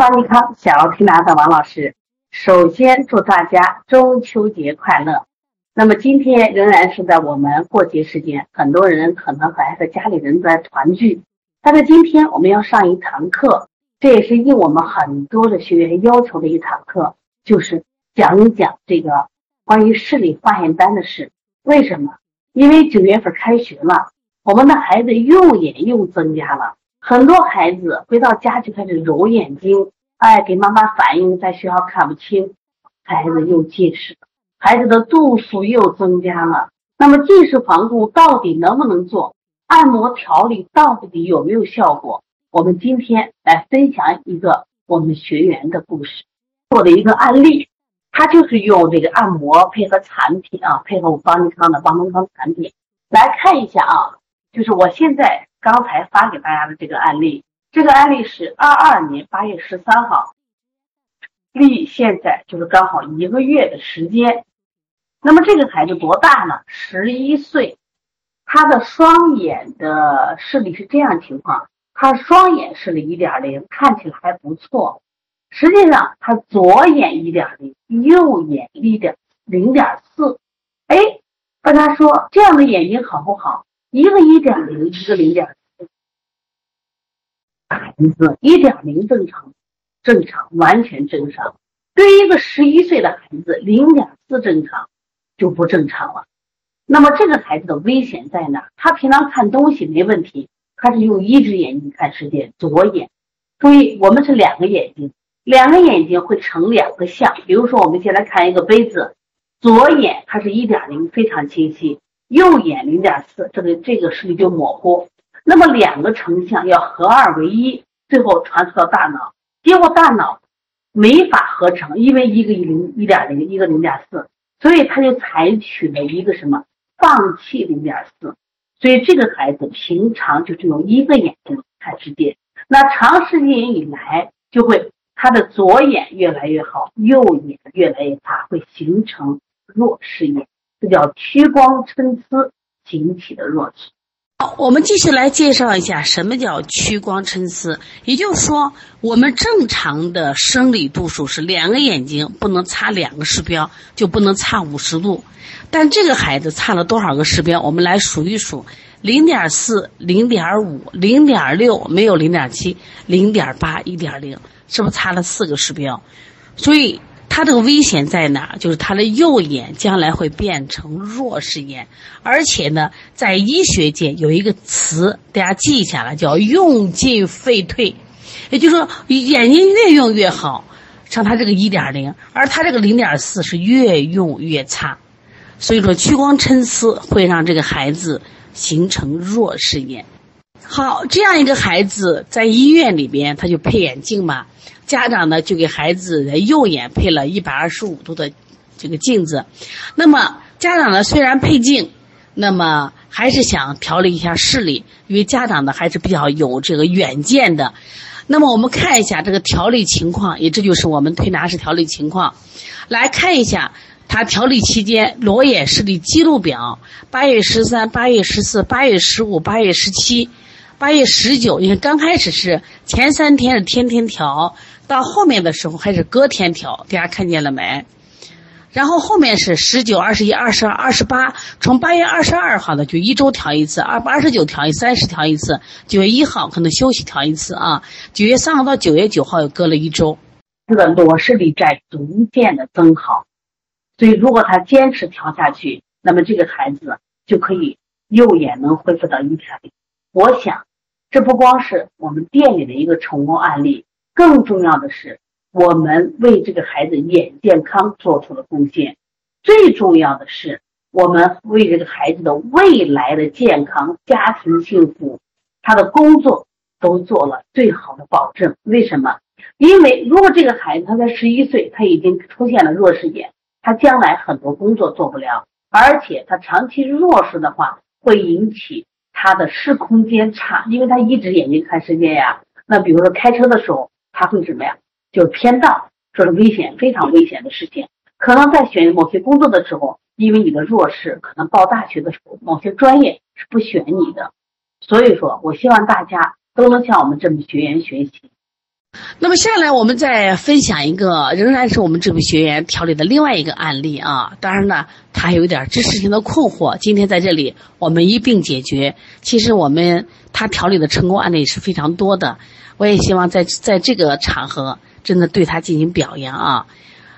方尼康小儿推拿的王老师，首先祝大家中秋节快乐。那么今天仍然是在我们过节时间，很多人可能还和家里人在团聚。但是今天我们要上一堂课，这也是应我们很多的学员要求的一堂课，就是讲一讲这个关于视力化验单的事。为什么？因为九月份开学了，我们的孩子右眼又增加了。很多孩子回到家就开始揉眼睛，哎，给妈妈反映在学校看不清，孩子又近视，孩子的度数又增加了。那么近视防护到底能不能做？按摩调理到底有没有效果？我们今天来分享一个我们学员的故事，做的一个案例，他就是用这个按摩配合产品啊，配合我邦尼康的邦尼康产品来看一下啊，就是我现在。刚才发给大家的这个案例，这个案例是二二年八月十三号，离现在就是刚好一个月的时间。那么这个孩子多大呢？十一岁，他的双眼的视力是这样情况，他双眼视力一点零，看起来还不错。实际上他左眼一点零，右眼一点零点四。哎，大家说这样的眼睛好不好？一个一点零，一个零点四，孩子一点零正常，正常完全正常。对于一个十一岁的孩子，零点四正常就不正常了。那么这个孩子的危险在哪？他平常看东西没问题，他是用一只眼睛看世界，左眼。注意，我们是两个眼睛，两个眼睛会成两个像。比如说，我们先来看一个杯子，左眼它是一点零，非常清晰。右眼零点四，这个这个视力就模糊。那么两个成像要合二为一，最后传输到大脑，结果大脑没法合成，因为一个一零一点零，一个零点四，所以他就采取了一个什么放弃零点四。所以这个孩子平常就只有一个眼睛看世界，那长时间以来就会他的左眼越来越好，右眼越来越差，会形成弱视眼。这叫屈光参差引起的弱视。好，我们继续来介绍一下什么叫屈光参差。也就是说，我们正常的生理度数是两个眼睛不能差两个视标，就不能差五十度。但这个孩子差了多少个视标？我们来数一数：零点四、零点五、零点六，没有零点七、零点八、一点零，是不是差了四个视标？所以。他这个危险在哪？就是他的右眼将来会变成弱视眼，而且呢，在医学界有一个词，大家记下来，叫“用进废退”，也就是说，眼睛越用越好，像他这个一点零，而他这个零点四是越用越差，所以说屈光参差会让这个孩子形成弱视眼。好，这样一个孩子在医院里边，他就配眼镜嘛。家长呢就给孩子的右眼配了一百二十五度的这个镜子，那么家长呢虽然配镜，那么还是想调理一下视力，因为家长呢还是比较有这个远见的。那么我们看一下这个调理情况，也这就是我们推拿师调理情况。来看一下他调理期间裸眼视力记录表：八月十三、八月十四、八月十五、八月十七、八月十九。你看刚开始是前三天是天天调。到后面的时候还是隔天调，大家看见了没？然后后面是十九、二十一、二十二、二十八，从八月二十二号的就一周调一次，二八十九调一，三十调一次，九月一号可能休息调一次啊。九月三号到九月九号又隔了一周。这个裸视力在逐渐的增好，所以如果他坚持调下去，那么这个孩子就可以右眼能恢复到一点零。我想，这不光是我们店里的一个成功案例。更重要的是，我们为这个孩子眼健康做出了贡献。最重要的是，我们为这个孩子的未来的健康、家庭幸福，他的工作都做了最好的保证。为什么？因为如果这个孩子他在十一岁，他已经出现了弱视眼，他将来很多工作做不了，而且他长期弱视的话，会引起他的视空间差，因为他一只眼睛看世界呀。那比如说开车的时候。他会什么呀？就是偏道，这是危险，非常危险的事情。可能在选某些工作的时候，因为你的弱势，可能报大学的时候，某些专业是不选你的。所以说我希望大家都能向我们这么学员学习。那么下来我们再分享一个，仍然是我们这位学员调理的另外一个案例啊。当然呢，他还有点知识性的困惑，今天在这里我们一并解决。其实我们他调理的成功案例是非常多的，我也希望在在这个场合真的对他进行表扬啊。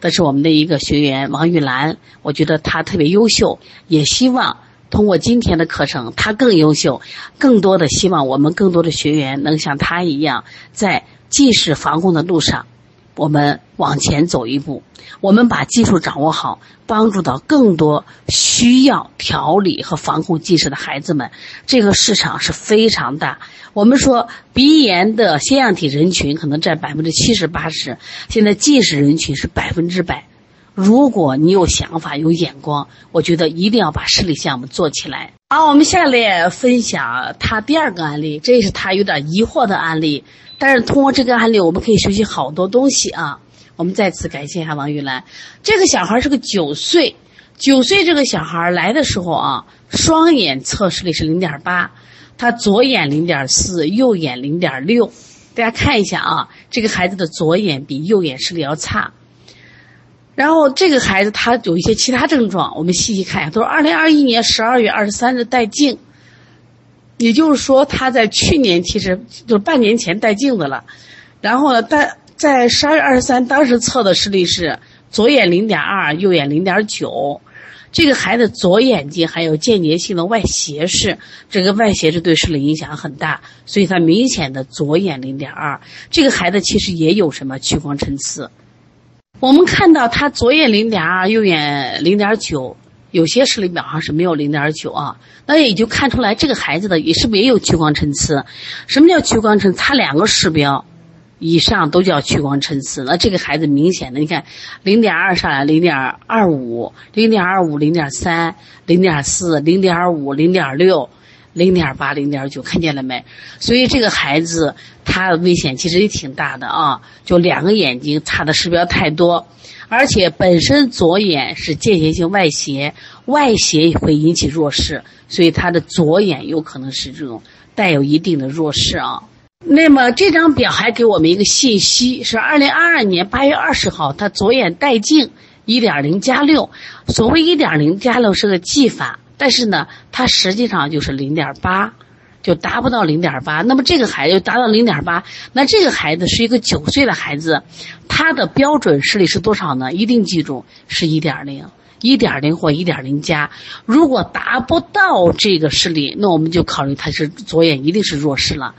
这是我们的一个学员王玉兰，我觉得她特别优秀，也希望通过今天的课程，她更优秀，更多的希望我们更多的学员能像她一样在。近视防控的路上，我们往前走一步。我们把技术掌握好，帮助到更多需要调理和防控近视的孩子们。这个市场是非常大。我们说鼻炎的腺样体人群可能占百分之七十八十，现在近视人群是百分之百。如果你有想法、有眼光，我觉得一定要把视力项目做起来。好，我们下面分享他第二个案例，这是他有点疑惑的案例。但是通过这个案例，我们可以学习好多东西啊！我们再次感谢一下王玉兰。这个小孩是个九岁，九岁这个小孩来的时候啊，双眼测视力是零点八，他左眼零点四，右眼零点六。大家看一下啊，这个孩子的左眼比右眼视力要差。然后这个孩子他有一些其他症状，我们细细看一下，都是二零二一年十二月二十三日带镜。也就是说，他在去年其实就是半年前戴镜子了，然后呢，在在十二月二十三当时测的视力是左眼零点二，右眼零点九。这个孩子左眼睛还有间接性的外斜视，这个外斜视对视力影响很大，所以他明显的左眼零点二。这个孩子其实也有什么屈光参差，我们看到他左眼零点二，右眼零点九。有些视力表上是没有零点九啊，那也就看出来这个孩子的也是没有屈光参差。什么叫屈光参差？两个视标以上都叫屈光参差。那这个孩子明显的，你看零点二上来，零点二五，零点二五，零点三，零点四，零点五，零点六，零点八，零点九，看见了没？所以这个孩子他的危险其实也挺大的啊，就两个眼睛差的视标太多。而且本身左眼是间歇性外斜，外斜会引起弱视，所以他的左眼有可能是这种带有一定的弱视啊。那么这张表还给我们一个信息，是二零二二年八月二十号，他左眼带镜一点零加六，所谓一点零加六是个技法，但是呢，它实际上就是零点八。就达不到零点八，那么这个孩子达到零点八，那这个孩子是一个九岁的孩子，他的标准视力是多少呢？一定记住是一点零，一点零或一点零加。如果达不到这个视力，那我们就考虑他是左眼一定是弱视了，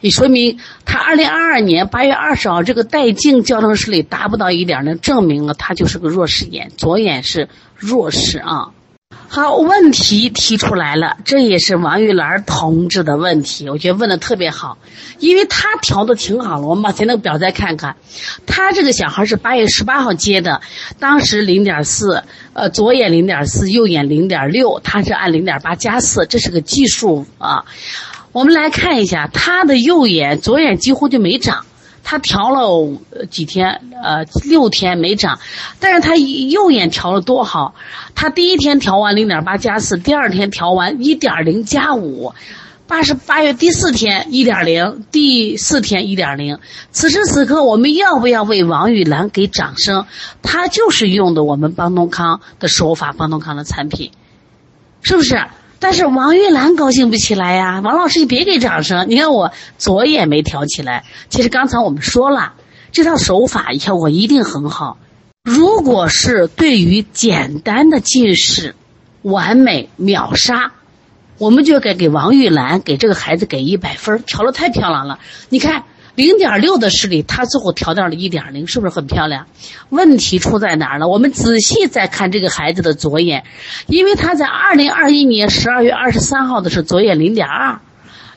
也说明他二零二二年八月二十号这个带镜矫正视力达不到一点零，证明了他就是个弱视眼，左眼是弱视啊。好，问题提出来了，这也是王玉兰同志的问题，我觉得问的特别好，因为他调的挺好了。我们把咱那个表再看看，他这个小孩是八月十八号接的，当时零点四，呃，左眼零点四，右眼零点六，他是按零点八加四，这是个计数啊。我们来看一下，他的右眼、左眼几乎就没长。他调了几天，呃，六天没长，但是他右眼调了多好，他第一天调完零点八加四，第二天调完一点零加五，八十八月第四天一点零，第四天一点零。此时此刻，我们要不要为王玉兰给掌声？他就是用的我们邦东康的手法，邦东康的产品，是不是？但是王玉兰高兴不起来呀，王老师你别给掌声。你看我左眼没调起来，其实刚才我们说了，这套手法效果一定很好。如果是对于简单的近视，完美秒杀，我们就该给王玉兰给这个孩子给一百分，调的太漂亮了。你看。零点六的视力，他最后调到了一点零，是不是很漂亮？问题出在哪儿呢？我们仔细再看这个孩子的左眼，因为他在二零二一年十二月二十三号的是左眼零点二，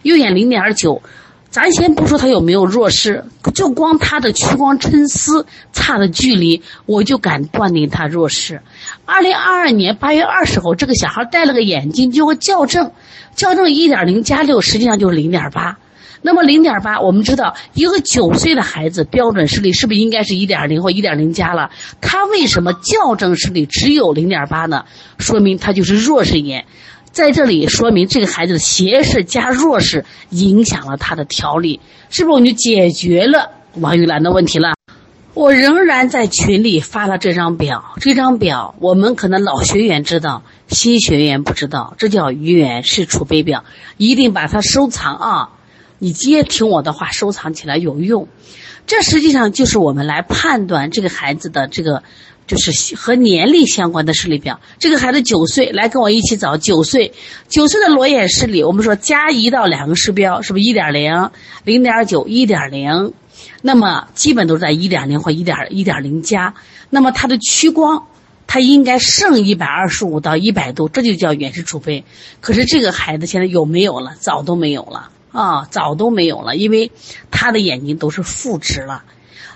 右眼零点九。咱先不说他有没有弱视，就光他的屈光参差差的距离，我就敢断定他弱视。二零二二年八月二十号，这个小孩戴了个眼镜，就会校正，校正一点零加六，实际上就是零点八。那么零点八，我们知道一个九岁的孩子标准视力是不是应该是一点零或一点零加了？他为什么校正视力只有零点八呢？说明他就是弱视眼，在这里说明这个孩子的斜视加弱视影响了他的调理，是不是我们就解决了王玉兰的问题了。我仍然在群里发了这张表，这张表我们可能老学员知道，新学员不知道，这叫远视储备表，一定把它收藏啊！你接听我的话，收藏起来有用。这实际上就是我们来判断这个孩子的这个，就是和年龄相关的视力表。这个孩子九岁，来跟我一起找九岁，九岁的裸眼视力，我们说加一到两个视标，是不是一点零、零点九、一点零？那么基本都是在一点零或一点一点零加，那么它的屈光，它应该剩一百二十五到一百度，这就叫远视储备。可是这个孩子现在有没有了？早都没有了啊，早都没有了，因为他的眼睛都是负值了。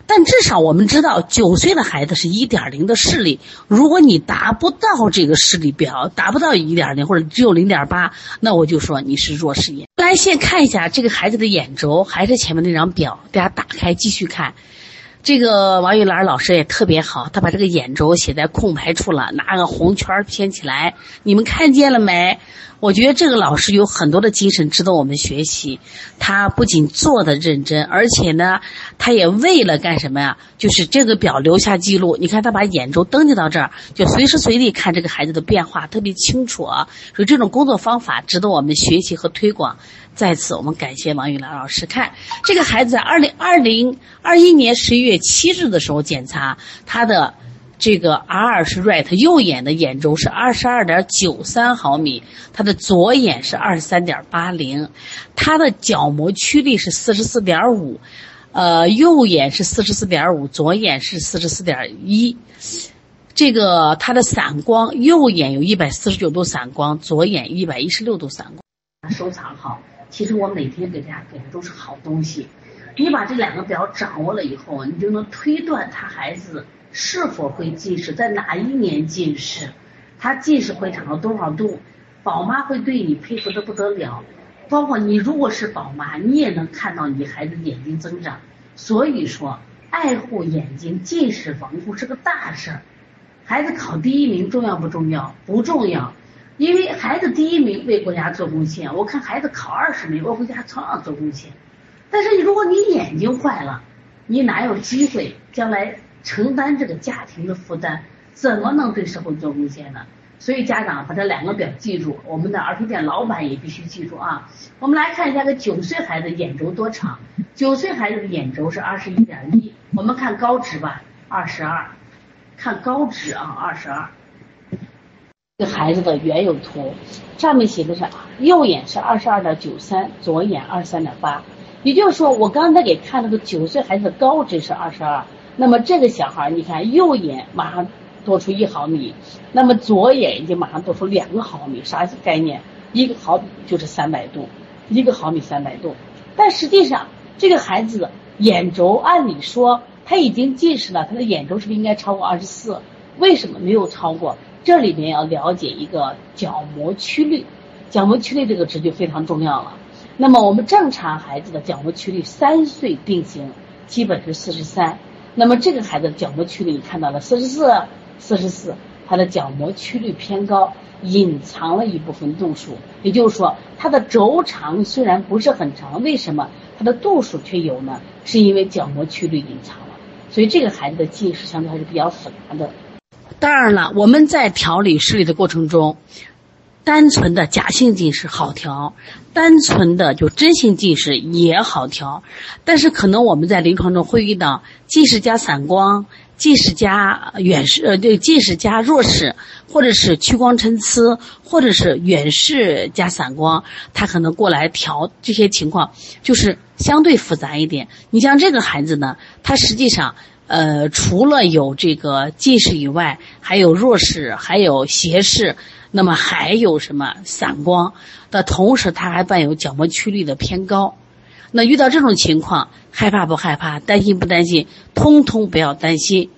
但至少我们知道，九岁的孩子是一点零的视力。如果你达不到这个视力表，达不到一点零或者只有零点八，那我就说你是弱视眼。来，先看一下这个孩子的眼轴，还是前面那张表，大家打开继续看。这个王玉兰老师也特别好，他把这个眼轴写在空白处了，拿个红圈偏起来，你们看见了没？我觉得这个老师有很多的精神值得我们学习。他不仅做的认真，而且呢，他也为了干什么呀？就是这个表留下记录。你看他把眼周登记到这儿，就随时随地看这个孩子的变化，特别清楚啊。所以这种工作方法值得我们学习和推广。在此，我们感谢王玉兰老师。看这个孩子二零二零二一年十一月七日的时候检查他的。这个 R 是 right，右眼的眼轴是二十二点九三毫米，他的左眼是二十三点八零，他的角膜曲率是四十四点五，呃，右眼是四十四点五，左眼是四十四点一，这个他的散光，右眼有一百四十九度散光，左眼一百一十六度散光。收藏好，其实我每天给大家给的都是好东西，你把这两个表掌握了以后，你就能推断他孩子。是否会近视？在哪一年近视？他近视会长到多少度？宝妈会对你佩服的不得了。包括你如果是宝妈，你也能看到你孩子眼睛增长。所以说，爱护眼睛，近视防护是个大事儿。孩子考第一名重要不重要？不重要，因为孩子第一名为国家做贡献。我看孩子考二十名为国家同样做贡献。但是如果你眼睛坏了，你哪有机会将来？承担这个家庭的负担，怎么能对社会做贡献呢？所以家长把这两个表记住，我们的儿童店老板也必须记住啊。我们来看一下，个九岁孩子眼轴多长？九岁孩子的眼轴是二十一点一。我们看高值吧，二十二。看高值啊，二十二。这孩子的原有图，上面写的是右眼是二十二点九三，左眼二十三点八。也就是说，我刚才给看那个九岁孩子的高值是二十二。那么这个小孩你看右眼马上多出一毫米，那么左眼已经马上多出两个毫米，啥概念？一个毫米就是三百度，一个毫米三百度。但实际上这个孩子眼轴按理说他已经近视了，他的眼轴是不是应该超过二十四？为什么没有超过？这里面要了解一个角膜曲率，角膜曲率这个值就非常重要了。那么我们正常孩子的角膜曲率三岁定型，基本是四十三。那么这个孩子角膜曲率你看到了四十四，四十四，他的角膜曲率偏高，隐藏了一部分度数。也就是说，他的轴长虽然不是很长，为什么他的度数却有呢？是因为角膜曲率隐藏了。所以这个孩子的近视相对还是比较复杂的。当然了，我们在调理视力的过程中。单纯的假性近视好调，单纯的就真性近视也好调，但是可能我们在临床中会遇到近视加散光、近视加远视呃对近视加弱视，或者是屈光参差，或者是远视加散光，他可能过来调这些情况就是相对复杂一点。你像这个孩子呢，他实际上呃除了有这个近视以外，还有弱视，还有斜视。那么还有什么散光的同时，它还伴有角膜曲率的偏高。那遇到这种情况，害怕不害怕？担心不担心？通通不要担心。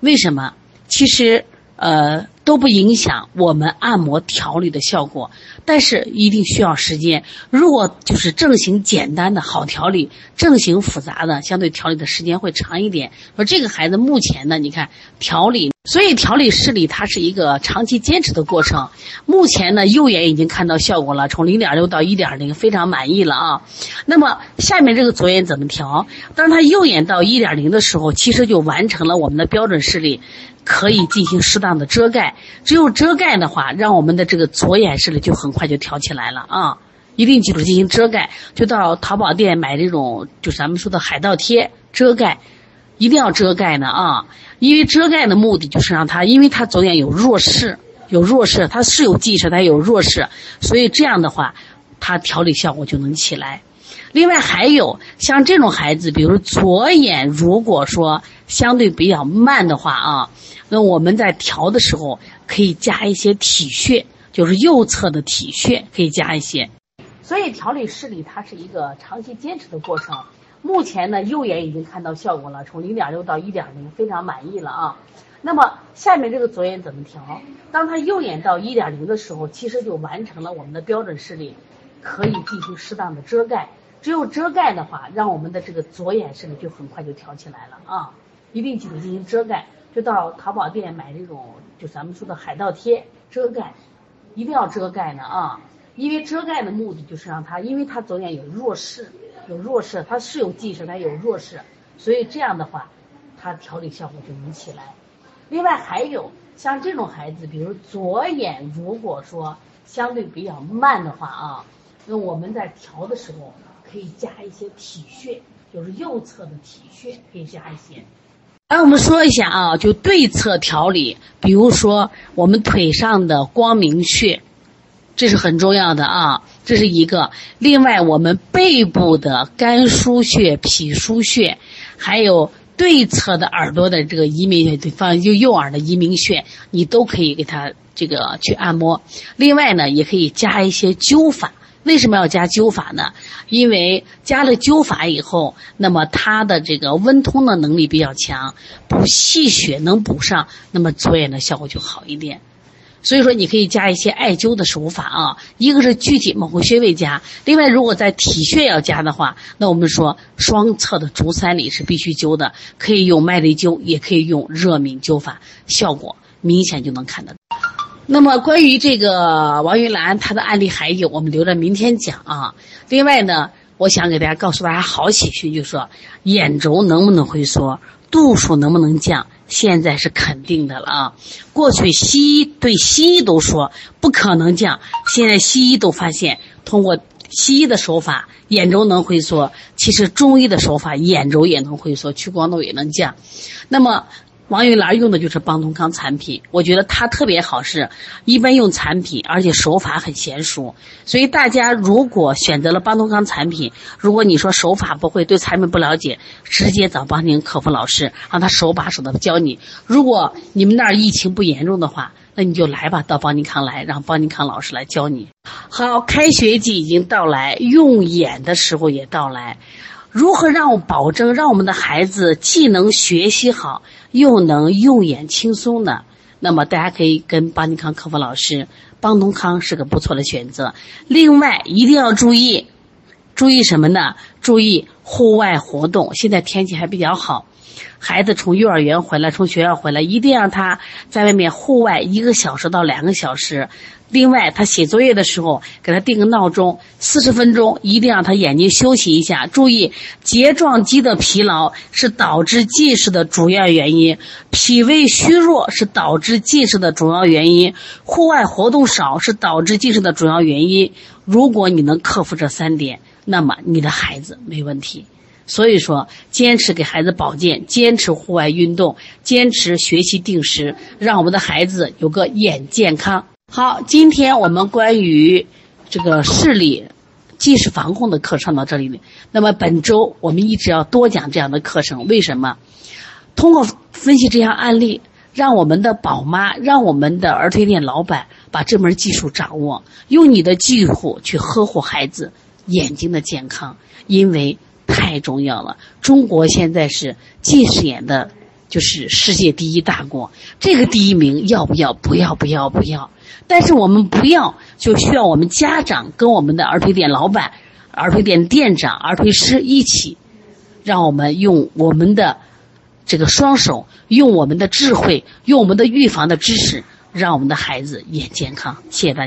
为什么？其实，呃，都不影响我们按摩调理的效果，但是一定需要时间。如果就是正形简单的好调理，正形复杂的，相对调理的时间会长一点。说这个孩子目前呢，你看调理，所以调理视力它是一个长期坚持的过程。目前呢，右眼已经看到效果了，从零点六到一点零，非常满意了啊。那么下面这个左眼怎么调？当他右眼到一点零的时候，其实就完成了我们的标准视力。可以进行适当的遮盖，只有遮盖的话，让我们的这个左眼视力就很快就调起来了啊！一定记住进行遮盖，就到淘宝店买这种，就是咱们说的海盗贴遮盖，一定要遮盖呢啊！因为遮盖的目的就是让他，因为他左眼有弱视，有弱视，他是有近视，他有弱视，所以这样的话，他调理效果就能起来。另外还有像这种孩子，比如左眼如果说相对比较慢的话啊。那我们在调的时候可以加一些体穴，就是右侧的体穴可以加一些。所以调理视力它是一个长期坚持的过程。目前呢，右眼已经看到效果了，从零点六到一点零，非常满意了啊。那么下面这个左眼怎么调？当他右眼到一点零的时候，其实就完成了我们的标准视力，可以进行适当的遮盖。只有遮盖的话，让我们的这个左眼视力就很快就调起来了啊。一定记得进行遮盖。就到淘宝店买这种，就咱们说的海盗贴遮盖，一定要遮盖呢啊！因为遮盖的目的就是让他，因为他左眼有弱视，有弱视，他是有近视，他有弱视，所以这样的话，他调理效果就能起来。另外还有像这种孩子，比如左眼如果说相对比较慢的话啊，那我们在调的时候可以加一些体穴，就是右侧的体穴可以加一些。来，我们说一下啊，就对侧调理，比如说我们腿上的光明穴，这是很重要的啊，这是一个。另外，我们背部的肝腧穴、脾腧穴，还有对侧的耳朵的这个移明穴，放就右耳的移明穴，你都可以给他这个去按摩。另外呢，也可以加一些灸法。为什么要加灸法呢？因为加了灸法以后，那么它的这个温通的能力比较强，补气血能补上，那么左眼的效果就好一点。所以说，你可以加一些艾灸的手法啊。一个是具体某个穴位加，另外如果在体穴要加的话，那我们说双侧的足三里是必须灸的，可以用麦粒灸，也可以用热敏灸法，效果明显就能看得到。那么关于这个王玉兰她的案例还有，我们留着明天讲啊。另外呢，我想给大家告诉大家好喜讯，就是说眼轴能不能回缩，度数能不能降，现在是肯定的了啊。过去西医对西医都说不可能降，现在西医都发现通过西医的手法眼轴能回缩，其实中医的手法眼轴也能回缩，屈光度也能降。那么。王玉兰用的就是邦东康产品，我觉得它特别好，是一般用产品，而且手法很娴熟。所以大家如果选择了邦东康产品，如果你说手法不会，对产品不了解，直接找邦宁客服老师，让他手把手的教你。如果你们那儿疫情不严重的话，那你就来吧，到邦尼康来，让邦尼康老师来教你。好，开学季已经到来，用眼的时候也到来。如何让我保证让我们的孩子既能学习好，又能用眼轻松呢？那么大家可以跟邦尼康客服老师，邦东康是个不错的选择。另外一定要注意，注意什么呢？注意户外活动。现在天气还比较好，孩子从幼儿园回来，从学校回来，一定让他在外面户外一个小时到两个小时。另外，他写作业的时候，给他定个闹钟，四十分钟，一定让他眼睛休息一下。注意，睫状肌的疲劳是导致近视的主要原因，脾胃虚弱是导致近视的主要原因，户外活动少是导致近视的主要原因。如果你能克服这三点，那么你的孩子没问题。所以说，坚持给孩子保健，坚持户外运动，坚持学习定时，让我们的孩子有个眼健康。好，今天我们关于这个视力近视防控的课上到这里。那么本周我们一直要多讲这样的课程，为什么？通过分析这项案例，让我们的宝妈，让我们的儿推店老板把这门技术掌握，用你的技术去呵护孩子眼睛的健康，因为太重要了。中国现在是近视眼的就是世界第一大国，这个第一名要不要？不要，不要，不要。但是我们不要，就需要我们家长跟我们的儿童店老板、儿童店店长、儿童师一起，让我们用我们的这个双手，用我们的智慧，用我们的预防的知识，让我们的孩子也健康。谢谢大家。